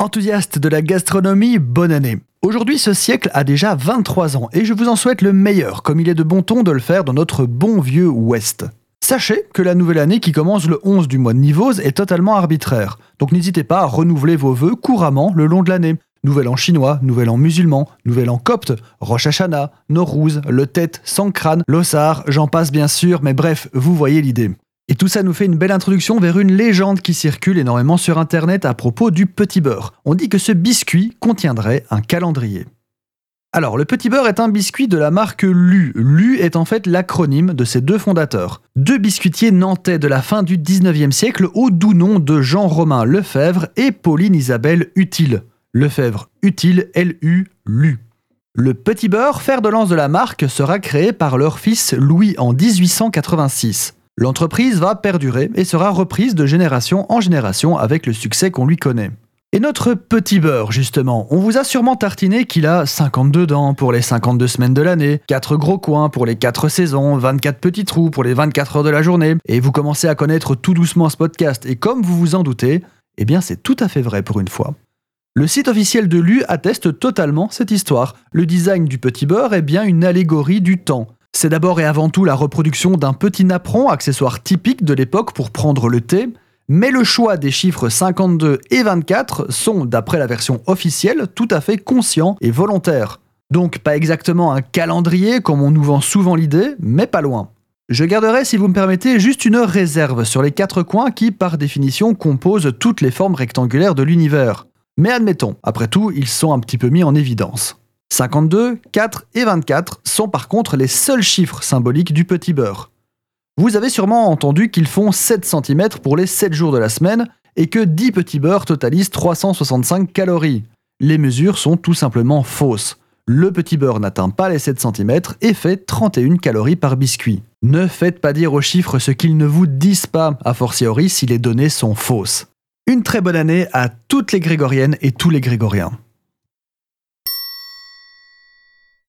Enthousiaste de la gastronomie, bonne année. Aujourd'hui, ce siècle a déjà 23 ans et je vous en souhaite le meilleur, comme il est de bon ton de le faire dans notre bon vieux Ouest. Sachez que la nouvelle année qui commence le 11 du mois de Nivose est totalement arbitraire, donc n'hésitez pas à renouveler vos vœux couramment le long de l'année. Nouvel an chinois, nouvel an musulman, nouvel an copte, Rosh Hashanah, Norouz, le Tête, Sankran, l'Ossar, j'en passe bien sûr, mais bref, vous voyez l'idée. Et tout ça nous fait une belle introduction vers une légende qui circule énormément sur internet à propos du petit beurre. On dit que ce biscuit contiendrait un calendrier. Alors, le petit beurre est un biscuit de la marque Lu. Lu est en fait l'acronyme de ses deux fondateurs. Deux biscuitiers nantais de la fin du 19e siècle au doux nom de Jean-Romain Lefebvre et Pauline Isabelle Utile. Lefebvre Utile, L-U, Lu. Le petit beurre, fer de lance de la marque, sera créé par leur fils Louis en 1886. L'entreprise va perdurer et sera reprise de génération en génération avec le succès qu'on lui connaît. Et notre petit beurre, justement, on vous a sûrement tartiné qu'il a 52 dents pour les 52 semaines de l'année, 4 gros coins pour les 4 saisons, 24 petits trous pour les 24 heures de la journée, et vous commencez à connaître tout doucement ce podcast, et comme vous vous en doutez, eh bien c'est tout à fait vrai pour une fois. Le site officiel de l'U atteste totalement cette histoire. Le design du petit beurre est bien une allégorie du temps. C'est d'abord et avant tout la reproduction d'un petit napperon, accessoire typique de l'époque pour prendre le thé, mais le choix des chiffres 52 et 24 sont, d'après la version officielle, tout à fait conscients et volontaires. Donc pas exactement un calendrier comme on nous vend souvent l'idée, mais pas loin. Je garderai, si vous me permettez, juste une réserve sur les quatre coins qui, par définition, composent toutes les formes rectangulaires de l'univers. Mais admettons, après tout, ils sont un petit peu mis en évidence. 52, 4 et 24 sont par contre les seuls chiffres symboliques du petit beurre. Vous avez sûrement entendu qu'ils font 7 cm pour les 7 jours de la semaine et que 10 petits beurres totalisent 365 calories. Les mesures sont tout simplement fausses. Le petit beurre n'atteint pas les 7 cm et fait 31 calories par biscuit. Ne faites pas dire aux chiffres ce qu'ils ne vous disent pas, a fortiori si les données sont fausses. Une très bonne année à toutes les grégoriennes et tous les grégoriens.